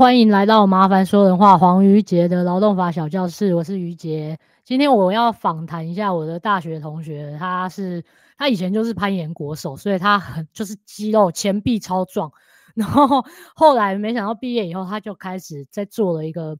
欢迎来到麻烦说人话黄于杰的劳动法小教室，我是于杰。今天我要访谈一下我的大学同学，他是他以前就是攀岩国手，所以他很就是肌肉前臂超壮。然后后来没想到毕业以后，他就开始在做了一个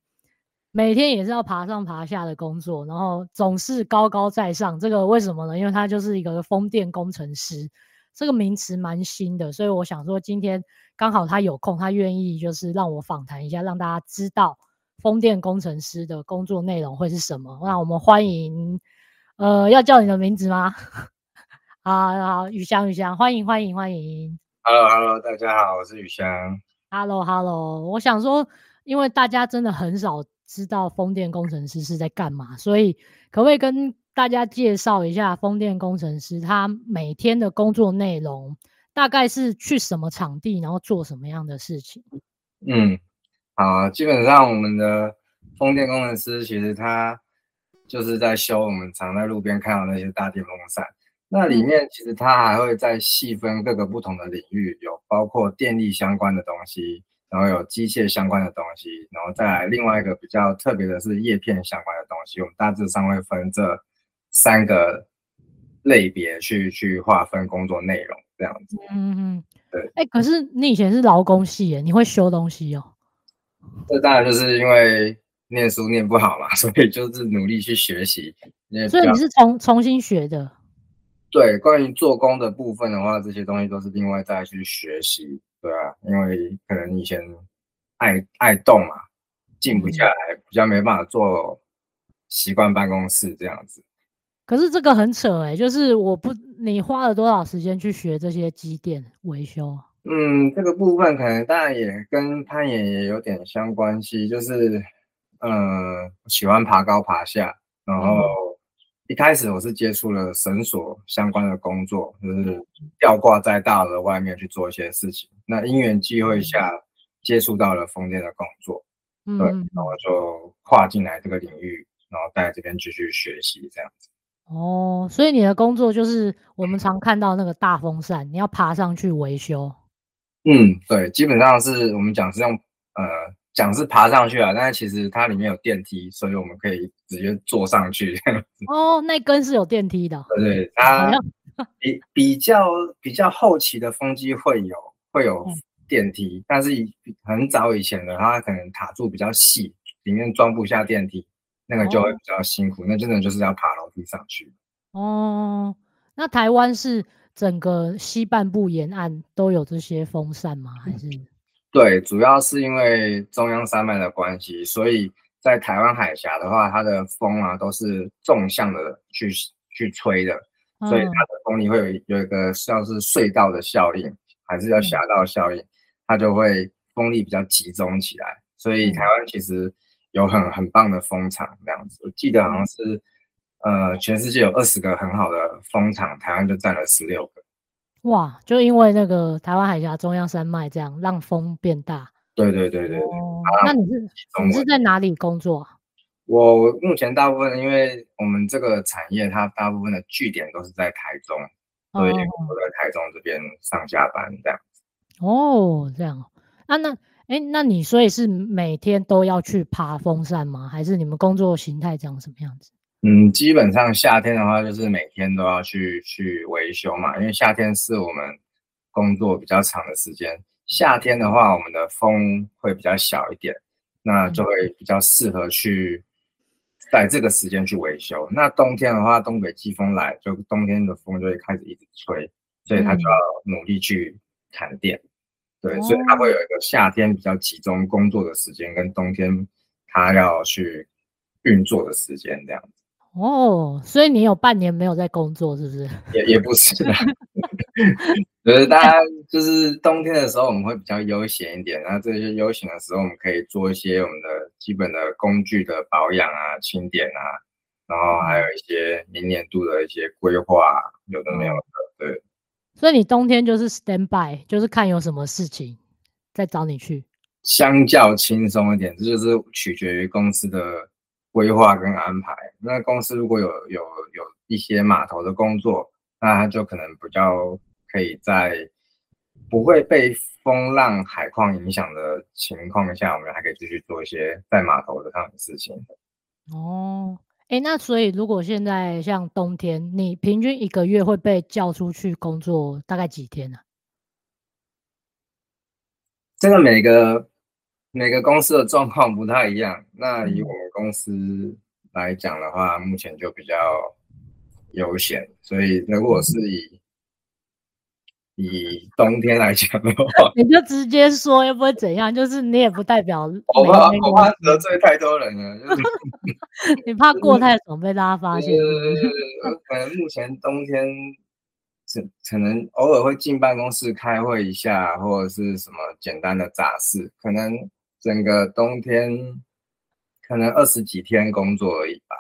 每天也是要爬上爬下的工作，然后总是高高在上。这个为什么呢？因为他就是一个风电工程师。这个名词蛮新的，所以我想说，今天刚好他有空，他愿意就是让我访谈一下，让大家知道风电工程师的工作内容会是什么。那我们欢迎，呃，要叫你的名字吗？啊好，宇翔，宇翔，欢迎，欢迎，欢迎。Hello，Hello，hello, 大家好，我是宇翔。Hello，Hello，我想说，因为大家真的很少知道风电工程师是在干嘛，所以可不可以跟大家介绍一下风电工程师，他每天的工作内容大概是去什么场地，然后做什么样的事情？嗯，好，基本上我们的风电工程师其实他就是在修我们常在路边看到那些大电风扇。那里面其实他还会再细分各个不同的领域，有包括电力相关的东西，然后有机械相关的东西，然后再来另外一个比较特别的是叶片相关的东西。我们大致上会分这。三个类别去去划分工作内容，这样子。嗯嗯，对。哎、欸，可是你以前是劳工系耶，你会修东西哦？这当然就是因为念书念不好嘛，所以就是努力去学习。所以你是重重新学的？对，关于做工的部分的话，这些东西都是另外再去学习，对啊，因为可能以前爱爱动嘛，静不下来，比较没办法做习惯办公室这样子。可是这个很扯哎、欸，就是我不，你花了多少时间去学这些机电维修？嗯，这个部分可能当然也跟攀岩也有点相关系，就是，嗯，喜欢爬高爬下，然后一开始我是接触了绳索相关的工作，就是吊挂在大楼外面去做一些事情。那因缘际会下接触到了风电的工作，对，然后就跨进来这个领域，然后在这边继续学习这样子。哦，所以你的工作就是我们常看到那个大风扇，你要爬上去维修。嗯，对，基本上是我们讲是用呃讲是爬上去啊，但是其实它里面有电梯，所以我们可以直接坐上去。哦，那根是有电梯的。对对，它比比较比较后期的风机会有会有电梯，嗯、但是很早以前的它可能塔柱比较细，里面装不下电梯。那个就会比较辛苦，哦、那真的就是要爬楼梯上去。哦，那台湾是整个西半部沿岸都有这些风扇吗？还是？对，主要是因为中央山脉的关系，所以在台湾海峡的话，它的风啊都是纵向的去去吹的，所以它的风力会有有一个像是隧道的效应，还是叫峡道效应，它就会风力比较集中起来。所以台湾其实。有很很棒的风场这样子，我记得好像是，呃，全世界有二十个很好的风场，台湾就占了十六个。哇，就因为那个台湾海峡中央山脉这样让风变大。对对对对，对、哦。那你是你是在哪里工作？我目前大部分，因为我们这个产业，它大部分的据点都是在台中，所以我在台中这边上下班这样子。哦，这样啊，那。哎，那你所以是每天都要去爬风扇吗？还是你们工作形态长什么样子？嗯，基本上夏天的话，就是每天都要去去维修嘛，因为夏天是我们工作比较长的时间。夏天的话，我们的风会比较小一点，那就会比较适合去在这个时间去维修。那冬天的话，东北季风来，就冬天的风就会开始一直吹，所以他就要努力去砍电。对，所以他会有一个夏天比较集中工作的时间，跟冬天他要去运作的时间这样子。哦，所以你有半年没有在工作，是不是？也也不是啦，就是大家就是冬天的时候我们会比较悠闲一点，然后这些悠闲的时候我们可以做一些我们的基本的工具的保养啊、清点啊，然后还有一些明年度的一些规划，有的没有的，对。所以你冬天就是 stand by，就是看有什么事情再找你去。相较轻松一点，这就是取决于公司的规划跟安排。那公司如果有有有一些码头的工作，那他就可能比较可以在不会被风浪、海况影响的情况下，我们还可以继续做一些在码头的上的事情。哦，哎，那所以如果现在像冬天，你平均一个月会被叫出去工作大概几天呢？啊？这个每个每个公司的状况不太一样。那以我们公司来讲的话，目前就比较悠闲，所以如果是以以冬天来讲的话，你就直接说，又不会怎样，就是你也不代表。我怕我怕得罪太多人了，就是、你怕过太爽被大家发现。可能目前冬天是可能偶尔会进办公室开会一下，或者是什么简单的杂事，可能整个冬天可能二十几天工作而已吧。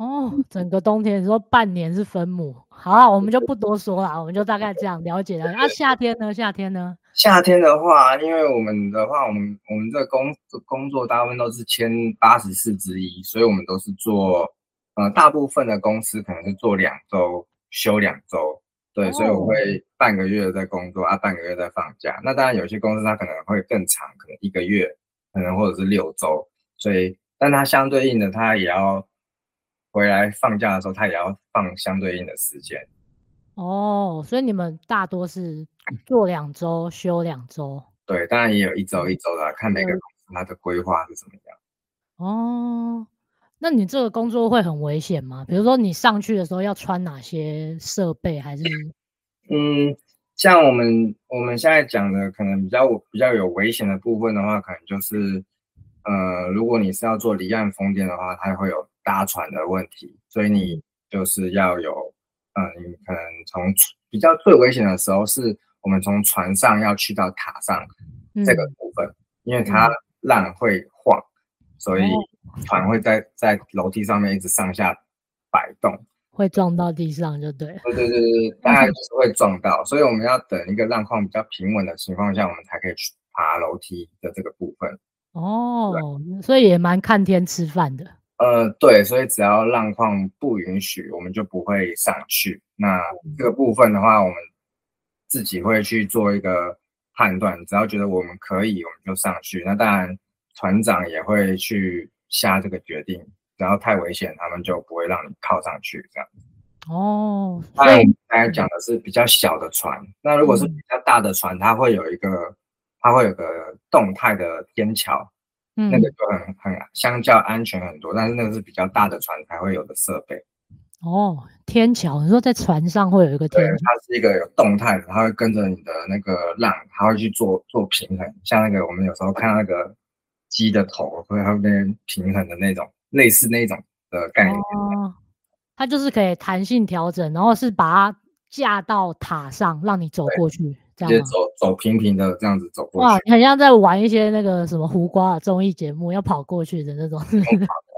哦，整个冬天你说半年是分母，好啊，我们就不多说了，我们就大概这样了解了。那、啊、夏天呢？夏天呢？夏天的话，因为我们的话，我们我们这工工作大部分都是签八十四之一，所以我们都是做，呃，大部分的公司可能是做两周休两周，对，所以我会半个月在工作啊，半个月在放假。那当然有些公司它可能会更长，可能一个月，可能或者是六周，所以但它相对应的，它也要。回来放假的时候，他也要放相对应的时间。哦，所以你们大多是做两周休两周。对，当然也有一周一周的，看每个公司它的规划是怎么样。哦，那你这个工作会很危险吗？比如说你上去的时候要穿哪些设备，还是？嗯，像我们我们现在讲的，可能比较比较有危险的部分的话，可能就是，呃，如果你是要做离岸风电的话，它会有。搭船的问题，所以你就是要有，嗯，你可能从比较最危险的时候，是我们从船上要去到塔上这个部分，嗯、因为它浪会晃，嗯、所以船会在在楼梯上面一直上下摆动，会撞到地上就对。对对对对，大概就是会撞到，所以我们要等一个浪况比较平稳的情况下，我们才可以去爬楼梯的这个部分。哦，所以也蛮看天吃饭的。呃，对，所以只要浪况不允许，我们就不会上去。那这个部分的话，我们自己会去做一个判断。只要觉得我们可以，我们就上去。那当然，船长也会去下这个决定。只要太危险，他们就不会让你靠上去这样。哦，当然，刚才讲的是比较小的船。那如果是比较大的船，它会有一个，它会有个动态的天桥。那个就很很相较安全很多，但是那个是比较大的船才会有的设备。哦，天桥，你说在船上会有一个天桥？它是一个有动态的，它会跟着你的那个浪，它会去做做平衡。像那个我们有时候看那个鸡的头会后边平衡的那种，类似那种的概念。哦，它就是可以弹性调整，然后是把它架到塔上，让你走过去。直接走走平平的这样子走过去，哇，你很像在玩一些那个什么胡瓜的综艺节目，要跑过去的那种。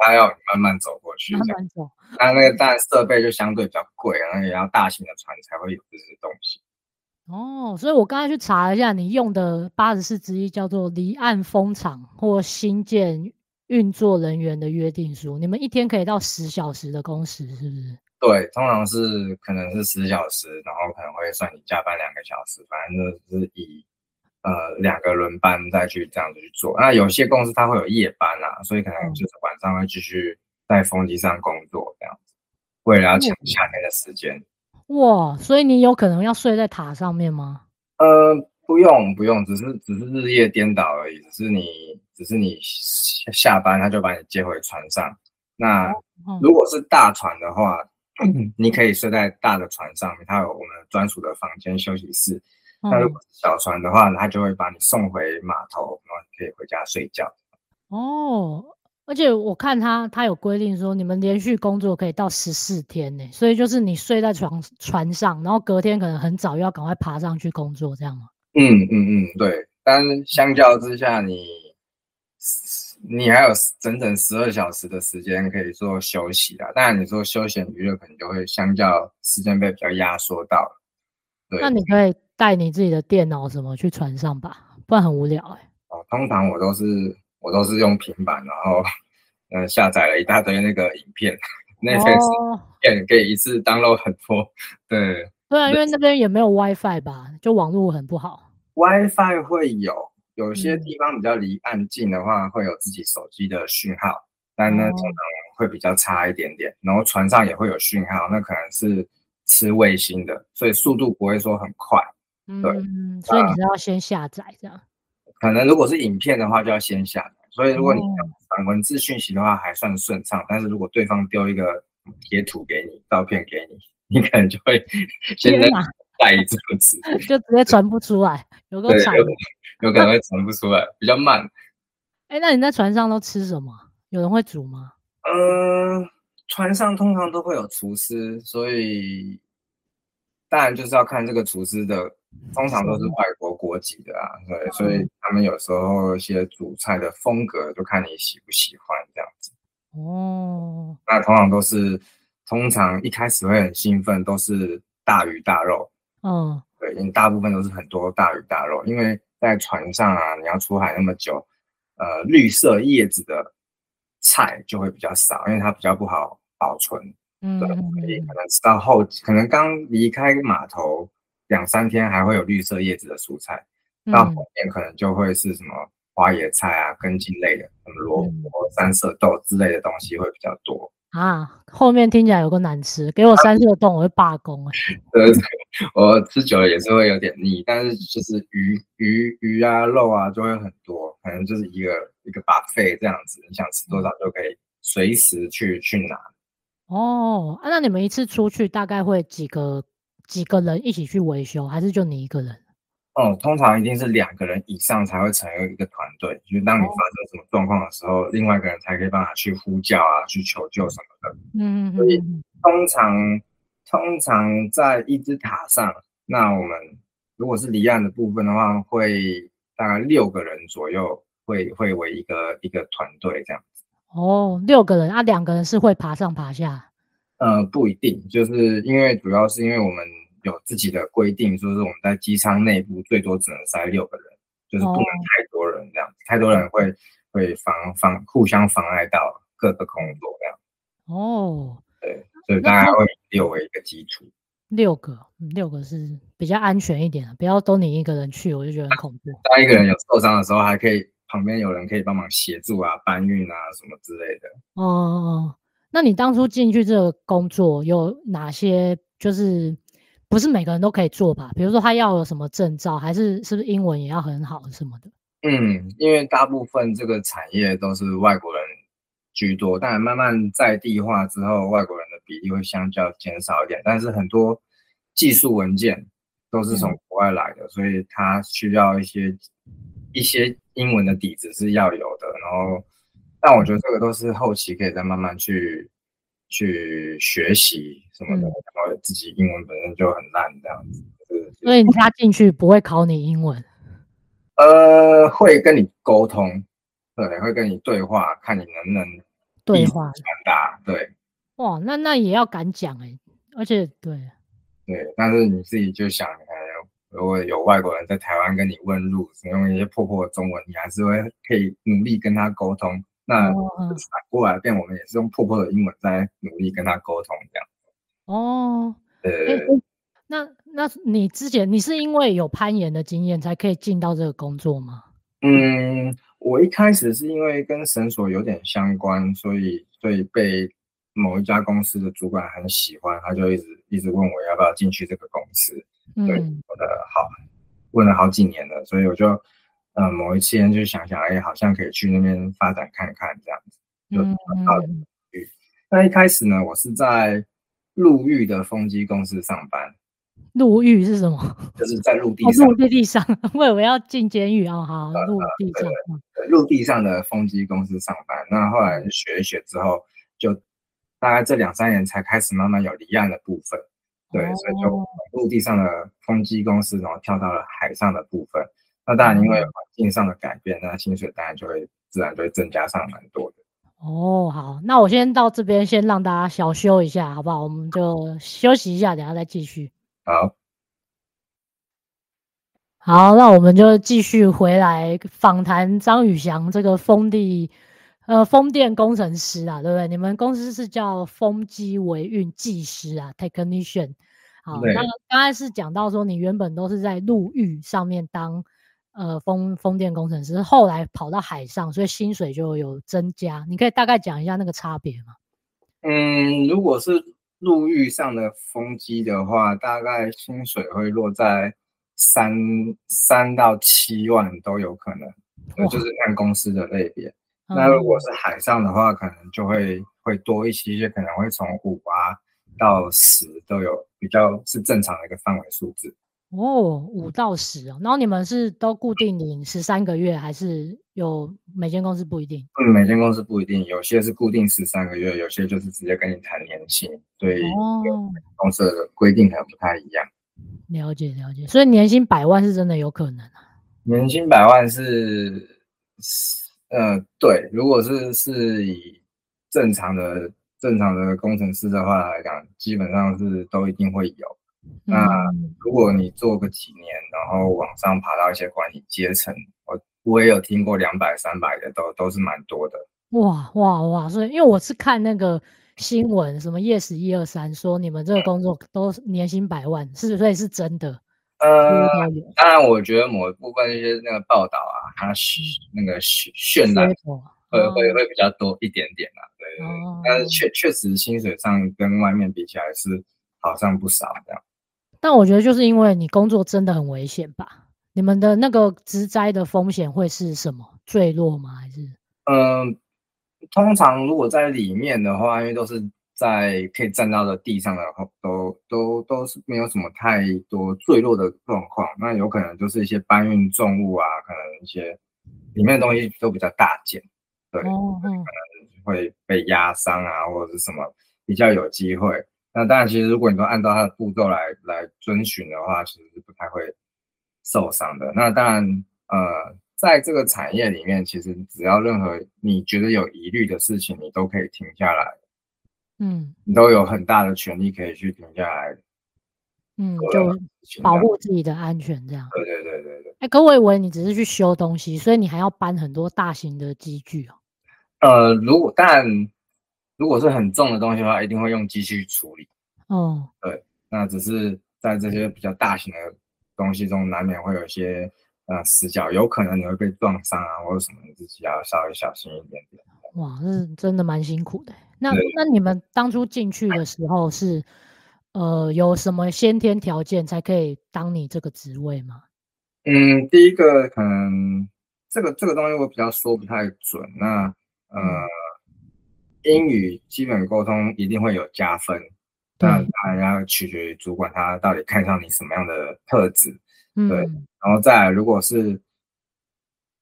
他要慢慢走过去，慢慢走。那那个当然设备就相对比较贵，然后也要大型的船才会有这些东西。哦，所以我刚才去查了一下，你用的八十四之一叫做离岸风场或新建运作人员的约定书，你们一天可以到十小时的工时，是不是？对，通常是可能是十小时，然后可能会算你加班两个小时，反正就是以呃两个轮班再去这样子去做。那有些公司它会有夜班啊，所以可能就是晚上会继续在风机上工作这样子，为了要抢夏天的时间。哇，所以你有可能要睡在塔上面吗？呃，不用不用，只是只是日夜颠倒而已，只是你只是你下班他就把你接回船上。那如果是大船的话。你可以睡在大的船上面，它有我们专属的房间休息室。那如果是小船的话，它就会把你送回码头，然后你可以回家睡觉。哦，而且我看他他有规定说，你们连续工作可以到十四天呢，所以就是你睡在床船上，然后隔天可能很早又要赶快爬上去工作，这样吗？嗯嗯嗯，对。但相较之下，你。你还有整整十二小时的时间可以做休息啊，当然你说休闲娱乐可能就会相较时间被比较压缩到。对，那你可以带你自己的电脑什么去船上吧，不然很无聊哎、欸。哦，通常我都是我都是用平板，然后嗯下载了一大堆那个影片，那些影片可以一次 download 很多。对。对啊，因为那边也没有 WiFi 吧，就网络很不好。WiFi 会有，有些地方比较离岸近的话，会有自己手机的讯号，但那可能会比较差一点点。然后船上也会有讯号，那可能是吃卫星的，所以速度不会说很快。对，嗯，所以你是要先下载这样。可能如果是影片的话，就要先下载。所以如果你传文字讯息的话，还算顺畅。但是如果对方丢一个贴图给你，照片给你，你可能就会 先在带一阵子，就直接传不出来，有个惨，有可能会传不出来，比较慢。哎、欸，那你在船上都吃什么？有人会煮吗？嗯、呃，船上通常都会有厨师，所以当然就是要看这个厨师的。通常都是外国国籍的啊，对，所以他们有时候一些煮菜的风格就看你喜不喜欢这样子。哦，那通常都是，通常一开始会很兴奋，都是大鱼大肉。嗯，对，因为大部分都是很多大鱼大肉，因为在船上啊，你要出海那么久，呃，绿色叶子的菜就会比较少，因为它比较不好保存。嗯，对，所以可能吃到后，可能刚离开码头。两三天还会有绿色叶子的蔬菜，到后面可能就会是什么花椰菜啊、根茎类的，什么萝卜、三色豆之类的东西会比较多啊。后面听起来有个难吃，给我三色豆我会罢工啊。对，我吃久了也是会有点腻，但是就是鱼鱼鱼啊、肉啊就会很多，可能就是一个一个 buffet 这样子，你想吃多少就可以随时去去拿。哦，啊，那你们一次出去大概会几个？几个人一起去维修，还是就你一个人？哦，通常一定是两个人以上才会成为一个团队。就是当你发生什么状况的时候，哦、另外一个人才可以帮他去呼叫啊，去求救什么的。嗯，所以通常通常在一只塔上，那我们如果是离岸的部分的话，会大概六个人左右会，会会为一个一个团队这样子。哦，六个人啊，两个人是会爬上爬下。呃，不一定，就是因为主要是因为我们。有自己的规定，说是我们在机舱内部最多只能塞六个人，就是不能太多人这样子，太多人会会妨妨互相妨碍到各个工作这样。哦，对，所以大家会以六为一个基础。六个，六个是比较安全一点的，不要都你一个人去，我就觉得很恐怖。当一个人有受伤的时候，还可以旁边有人可以帮忙协助啊，搬运啊什么之类的。哦哦，那你当初进去这个工作有哪些就是？不是每个人都可以做吧？比如说他要有什么证照，还是是不是英文也要很好什么的？嗯，因为大部分这个产业都是外国人居多，但慢慢在地化之后，外国人的比例会相较减少一点。但是很多技术文件都是从国外来的，嗯、所以他需要一些一些英文的底子是要有的。然后，但我觉得这个都是后期可以再慢慢去。去学习什么的，嗯、然后自己英文本身就很烂这样子，所以你加进去不会考你英文？呃，会跟你沟通，对，会跟你对话，看你能不能对话传达。对，哇，那那也要敢讲哎、欸，而且对对，但是你自己就想，如果有外国人在台湾跟你问路，使用一些破破的中文，你还是会可以努力跟他沟通。那反过来变，我们也是用破破的英文在努力跟他沟通，这样。哦，呃、欸，那那你之前你是因为有攀岩的经验才可以进到这个工作吗？嗯，我一开始是因为跟绳索有点相关，所以所以被某一家公司的主管很喜欢，他就一直一直问我要不要进去这个公司。对，我的好，问了好几年了，所以我就。呃，某一天就想想，哎，好像可以去那边发展看看，这样子就到陆域。那一开始呢，我是在陆域的风机公司上班。陆域是什么？就是在陆地上。陆、哦、地上，我以为要进监狱啊！好，陆地上。陆地上的风机公司上班。那后来学一学之后，就大概这两三年才开始慢慢有离岸的部分。对，哦、所以就陆地上的风机公司，然后跳到了海上的部分。那当然，因为环境上的改变，那薪水当然就会自然就会增加上蛮多的。哦，好，那我先到这边，先让大家小休一下，好不好？我们就休息一下，等下再继续。好，好，那我们就继续回来访谈张宇翔这个风力呃风电工程师啊，对不对？你们公司是叫风机维运技师啊，technician。好，那刚才是讲到说你原本都是在陆域上面当呃风风电工程师，后来跑到海上，所以薪水就有增加。你可以大概讲一下那个差别吗？嗯，如果是陆域上的风机的话，大概薪水会落在三三到七万都有可能，就是看公司的类别。那如果是海上的话，可能就会会多一些，就可能会从五啊到十都有，比较是正常的一个范围数字。哦，五到十哦，然后你们是都固定领十三个月，还是有每间公司不一定？嗯，每间公司不一定，有些是固定十三个月，有些就是直接跟你谈年薪，所以公司的规定可能不太一样。了解了解，所以年薪百万是真的有可能啊？年薪百万是。呃，对，如果是是以正常的正常的工程师的话来讲，基本上是都一定会有。那如果你做个几年，然后往上爬到一些管理阶层，我我也有听过两百、三百的，都都是蛮多的。哇哇哇！所以因为我是看那个新闻，什么 Yes 一二三说你们这个工作都年薪百万，是所以是真的。呃，当然，我觉得某一部分一些那个报道啊，它是那个渲渲染会会会比较多一点点啦，对对对。但是确确实薪水上跟外面比起来是好上不少这样。但我觉得就是因为你工作真的很危险吧？你们的那个职灾的风险会是什么？坠落吗？还是？嗯，通常如果在里面的话，因为都是。在可以站到的地上的话，都都都是没有什么太多坠落的状况。那有可能就是一些搬运重物啊，可能一些里面的东西都比较大件，对，哦、可能会被压伤啊，或者是什么比较有机会。那当然，其实如果你都按照它的步骤来来遵循的话，其实是不太会受伤的。那当然，呃，在这个产业里面，其实只要任何你觉得有疑虑的事情，你都可以停下来。嗯，你都有很大的权利可以去停下来，嗯，就保护自己的安全这样。对对对对对。哎、欸，可我以为你只是去修东西，所以你还要搬很多大型的机具哦。呃，如果但如果是很重的东西的话，一定会用机器去处理。哦，对，那只是在这些比较大型的东西中，难免会有一些呃死角，有可能你会被撞伤啊，或者什么，你自己要稍微小心一点点。哇，那真的蛮辛苦的。那那你们当初进去的时候是，呃，有什么先天条件才可以当你这个职位吗？嗯，第一个可能这个这个东西我比较说不太准。那呃，英语基本沟通一定会有加分，那当然要取决于主管他到底看上你什么样的特质。对，然后再来如果是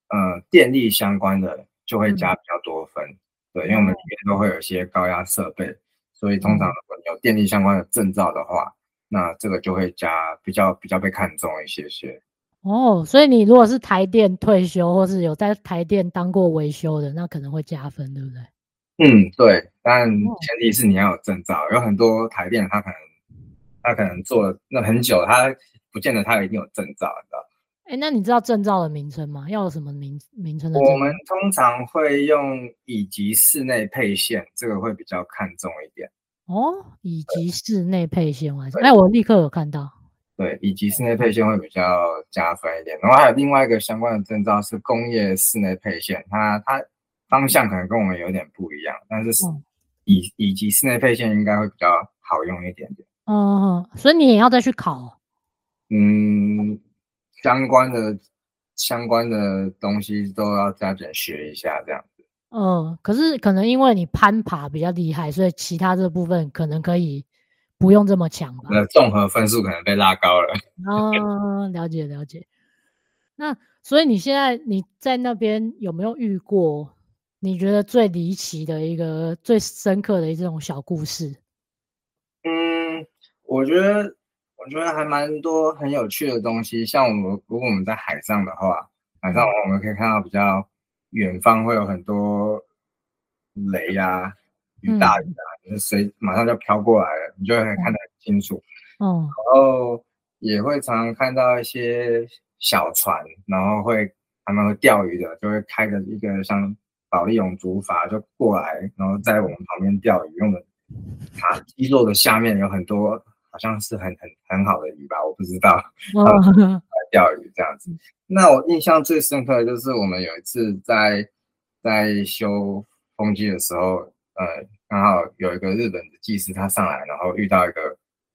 呃电力相关的。就会加比较多分，嗯、对，因为我们里面都会有一些高压设备，所以通常如果你有电力相关的证照的话，那这个就会加比较比较被看重一些些。哦，所以你如果是台电退休，或是有在台电当过维修的，那可能会加分，对不对？嗯，对，但前提是你要有证照，有很多台电他可能他可能做了那很久，他不见得他一定有证照，你知道。哎，那你知道证照的名称吗？要有什么名名称的？我们通常会用乙级室内配线，这个会比较看重一点。哦，乙级室内配线，我哎，我立刻有看到。对，乙级室内配线会比较加分一点。然后还有另外一个相关的证照是工业室内配线，它它方向可能跟我们有点不一样，但是以以及室内配线应该会比较好用一点点。哦，所以你也要再去考。嗯。相关的相关的东西都要加紧学一下，这样子。嗯，可是可能因为你攀爬比较厉害，所以其他这部分可能可以不用这么强吧？那综合分数可能被拉高了。哦，了解了解。那所以你现在你在那边有没有遇过你觉得最离奇的一个、最深刻的这种小故事？嗯，我觉得。我觉得还蛮多很有趣的东西，像我们如果我们在海上的话，海上我们可以看到比较远方会有很多雷啊、雨大雨啊，就是水马上就飘过来了，你就会看得很清楚。嗯，然后也会常常看到一些小船，然后会他们会钓鱼的，就会开着一个像保利龙竹筏就过来，然后在我们旁边钓鱼，用的塔基座的下面有很多。好像是很很很好的鱼吧，我不知道。来钓鱼这样子。那我印象最深刻的就是我们有一次在在修风机的时候，呃，刚好有一个日本的技师他上来，然后遇到一个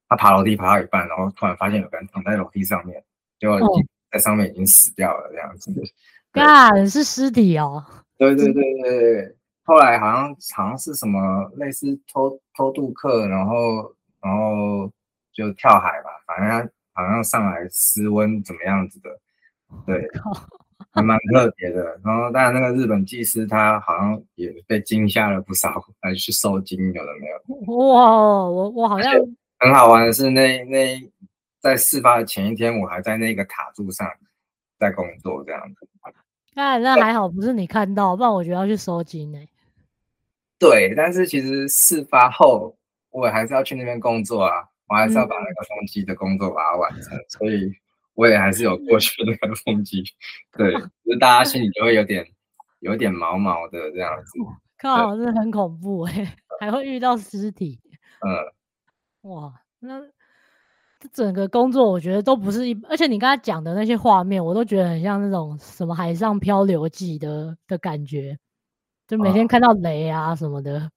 他爬楼梯爬到一半，然后突然发现有个人躺在楼梯上面，就在上面已经死掉了这样子。啊，是尸体哦。对对对对对。后来好像好像是什么类似偷偷渡客，然后然后就跳海吧，反正好像上来失温怎么样子的，对，还蛮特别的。然后当然那个日本技师他好像也被惊吓了不少，还去收惊有的没有。哇，我我好像很好玩的是那那在事发的前一天，我还在那个塔柱上在工作这样子。那那还好不是你看到，不然我觉得要去收金呢。对，但是其实事发后，我还是要去那边工作啊，我还是要把那个风机的工作把它完成，嗯、所以我也还是有过去那个风机。对，就是大家心里就会有点有点毛毛的这样子。靠，真的很恐怖哎、欸，还会遇到尸体。嗯，哇，那这整个工作我觉得都不是一，而且你刚才讲的那些画面，我都觉得很像那种什么海上漂流记的的感觉。就每天看到雷啊什么的，啊、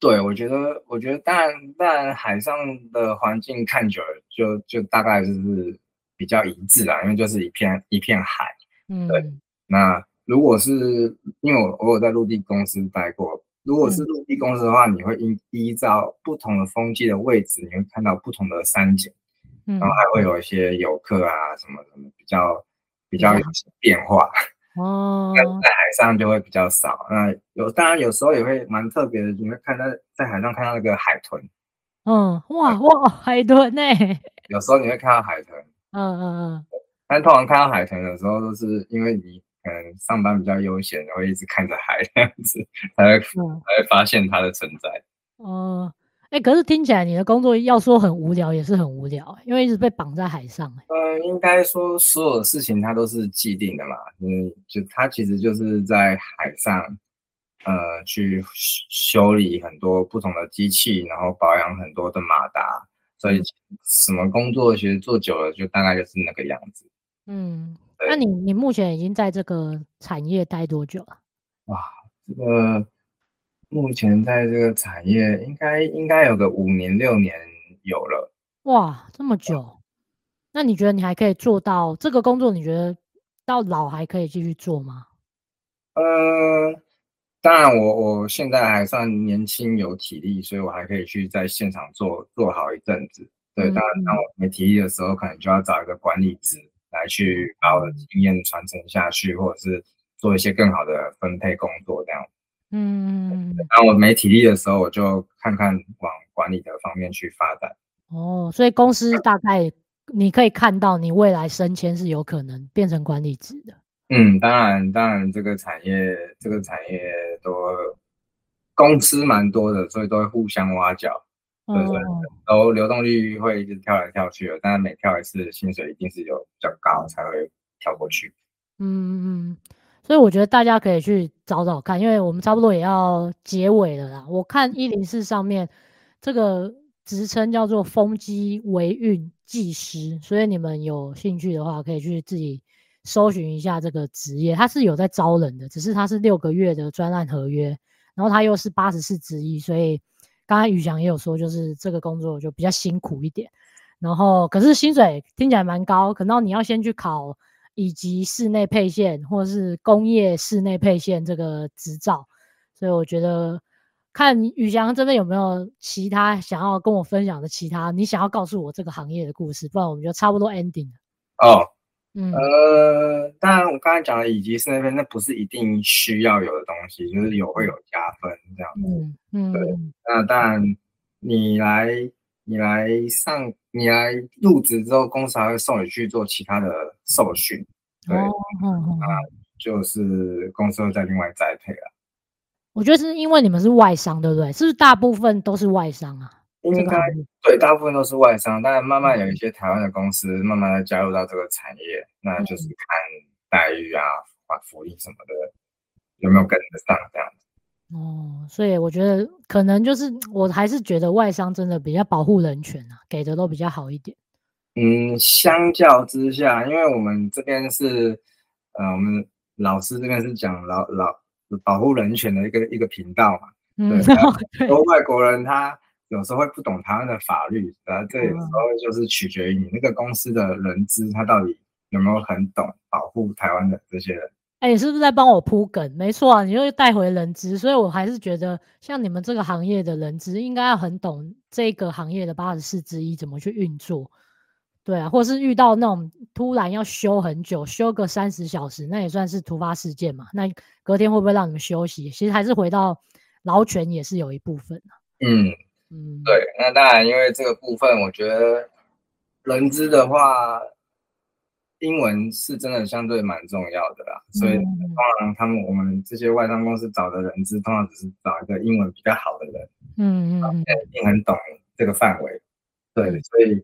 对，我觉得，我觉得，当然，当然，海上的环境看久了，就就大概就是比较一致啦，因为就是一片一片海。嗯，对。那如果是因为我我有在陆地公司待过，如果是陆地公司的话，嗯、你会依依照不同的风机的位置，你会看到不同的山景，嗯，然后还会有一些游客啊什么什么比较比较有变化。哦，在海上就会比较少。那有，当然有时候也会蛮特别的，你会看到在海上看到那个海豚。嗯，哇哇，海豚呢？有时候你会看到海豚。嗯嗯嗯。但通常看到海豚的时候，都是因为你可能上班比较悠闲，然后一直看着海这样子，才会、嗯、才会发现它的存在。哦。哎、欸，可是听起来你的工作要说很无聊，也是很无聊，因为一直被绑在海上。嗯，应该说所有的事情它都是既定的嘛。嗯，就它其实就是在海上，呃，去修理很多不同的机器，然后保养很多的马达。所以什么工作其实做久了，就大概就是那个样子。嗯，那你你目前已经在这个产业待多久了？哇，这个。目前在这个产业应该应该有个五年六年有了。哇，这么久？那你觉得你还可以做到这个工作？你觉得到老还可以继续做吗？呃，当然我我现在还算年轻有体力，所以我还可以去在现场做做好一阵子。对，当然当我没体力的时候，可能就要找一个管理职来去把我的经验传承下去，或者是做一些更好的分配工作这样。嗯，当我没体力的时候，我就看看往管理的方面去发展。哦，所以公司大概你可以看到，你未来升迁是有可能变成管理职的。嗯，当然，当然，这个产业，这个产业都公司蛮多的，所以都会互相挖角。对对，然后流动率会一直跳来跳去的，但是每跳一次，薪水一定是有比较高才会跳过去。嗯嗯。所以我觉得大家可以去找找看，因为我们差不多也要结尾了啦。我看一零四上面这个职称叫做风机维运技师，所以你们有兴趣的话，可以去自己搜寻一下这个职业。他是有在招人的，只是他是六个月的专案合约，然后他又是八十四之一，所以刚才宇翔也有说，就是这个工作就比较辛苦一点。然后可是薪水听起来蛮高，可能你要先去考。以及室内配线或是工业室内配线这个执照，所以我觉得看宇翔这边有没有其他想要跟我分享的其他你想要告诉我这个行业的故事，不然我们就差不多 ending 了。哦，嗯，呃，当然我刚才讲的以及室内配，那不是一定需要有的东西，就是有会有加分这样子。嗯嗯，对，那当然你来。你来上，你来入职之后，公司还会送你去做其他的受训，对，哦哦就是公司会再另外栽培了。我觉得是因为你们是外商，对不对？是不是大部分都是外商啊？应该对，大部分都是外商，但慢慢有一些台湾的公司慢慢的加入到这个产业，嗯、那就是看待遇啊、福利什么的有没有跟得上这样子。哦，所以我觉得可能就是我还是觉得外商真的比较保护人权啊，给的都比较好一点。嗯，相较之下，因为我们这边是呃，我们老师这边是讲老老保护人权的一个一个频道嘛。嗯，对。很多外国人他有时候会不懂台湾的法律，然后这有时候就是取决于你那个公司的人资，他到底有没有很懂保护台湾的这些人。哎、欸，你是不是在帮我铺梗？没错啊，你又带回人资，所以我还是觉得像你们这个行业的人资，应该要很懂这个行业的八十四之一怎么去运作。对啊，或是遇到那种突然要休很久，休个三十小时，那也算是突发事件嘛。那隔天会不会让你们休息？其实还是回到劳权也是有一部分的。嗯嗯，对，那当然，因为这个部分，我觉得人资的话。英文是真的相对蛮重要的啦，所以通常他们我们这些外商公司找的人资，通常只是找一个英文比较好的人，嗯嗯，也很懂这个范围，对，所以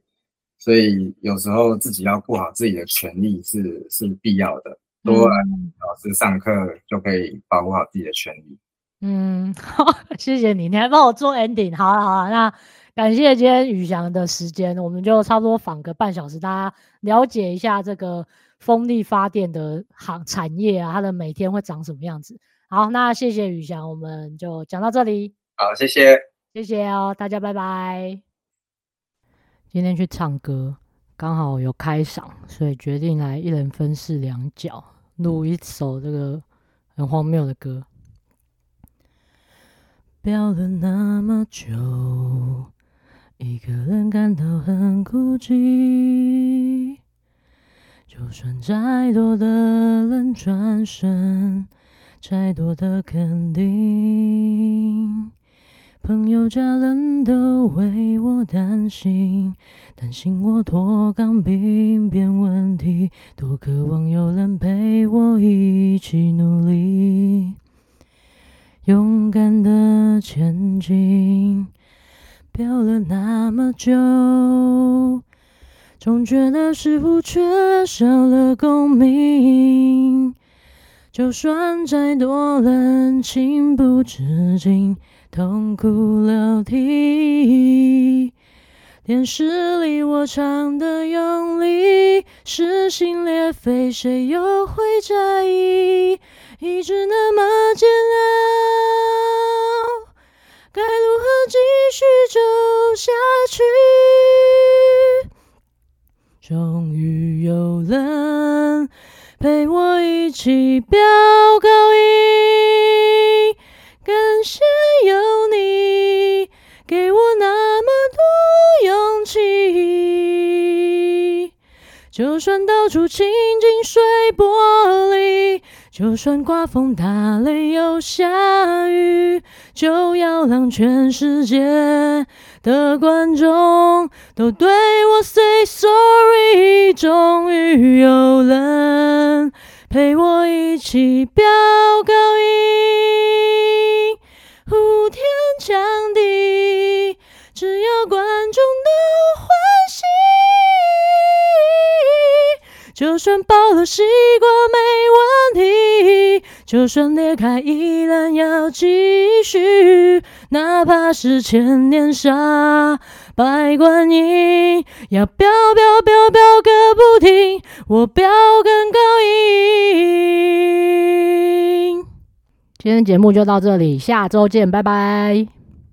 所以有时候自己要顾好自己的权利是是必要的，多来老师上课就可以保护好自己的权利。嗯，好，谢谢你，你还帮我做 ending，好了好了，那。感谢今天宇翔的时间，我们就差不多访个半小时，大家了解一下这个风力发电的行产业啊，它的每天会长什么样子。好，那谢谢宇翔，我们就讲到这里。好，谢谢，谢谢哦，大家拜拜。今天去唱歌，刚好有开嗓，所以决定来一人分饰两角，录一首这个很荒谬的歌。飙了那么久。一个人感到很孤寂，就算再多的人转身，再多的肯定，朋友家人都为我担心，担心我脱凿兵变问题，多渴望有人陪我一起努力，勇敢的前进。飙了那么久，总觉得似乎缺少了共鸣。就算再多人情不自禁痛哭流涕，电视里我唱的用力，撕心裂肺，谁又会在意？一直那么煎熬。该如何继续走下去？终于有人陪我一起飙高音，就算到处清镜碎玻璃。就算刮风打雷又下雨，就要让全世界的观众都对我 say sorry。终于有人陪我一起飙高音，呼天抢地，只要观众就算爆了西瓜没问题，就算裂开依然要继续，哪怕是千年杀百观音，要飙飙飙飙个不停，我飙更高音。今天节目就到这里，下周见，拜拜。